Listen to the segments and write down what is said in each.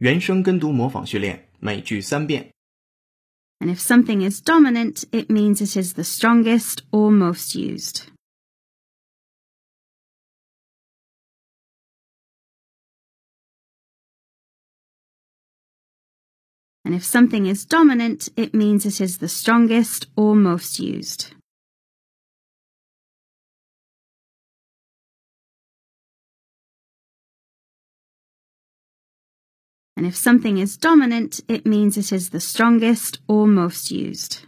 原声跟读模仿训练，每句三遍。 And if something is dominant, it means it is the strongest or most used. And if something is dominant, it means it is the strongest or most used. And if something is dominant, it means it is the strongest or most used.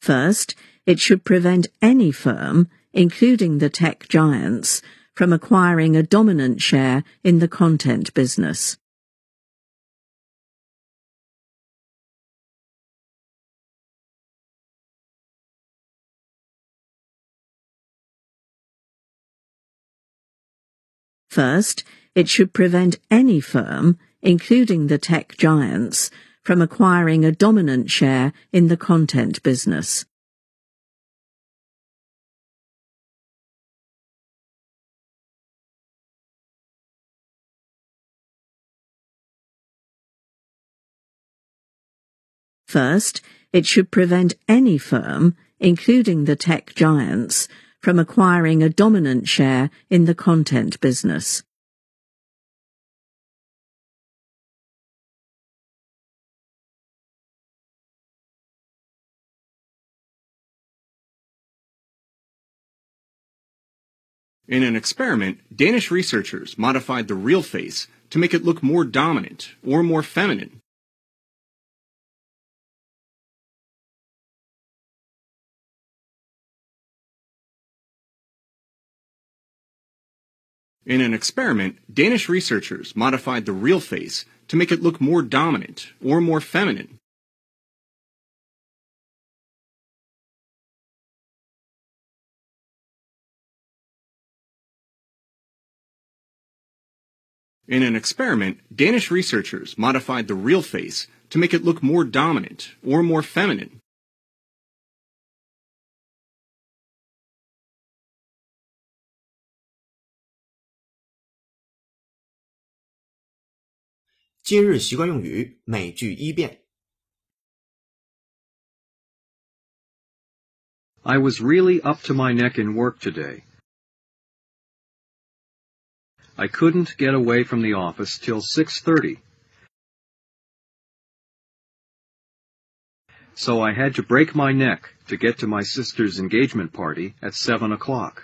First, it should prevent any firm, including the tech giants, from acquiring a dominant share in the content business. First, it should prevent any firm, including the tech giants, from acquiring a dominant share in the content business. First, it should prevent any firm, including the tech giants, from acquiring a dominant share in the content business. In an experiment, Danish researchers modified the real face to make it look more dominant or more feminine. In an experiment, Danish researchers modified the real face to make it look more dominant or more feminine. In an experiment, Danish researchers modified the real face to make it look more dominant or more feminine. 今日习惯用语，每句一遍。 I was really up to my neck in work today. I couldn't get away from the office till 6.30. So I had to break my neck to get to my sister's engagement party at 7 o'clock.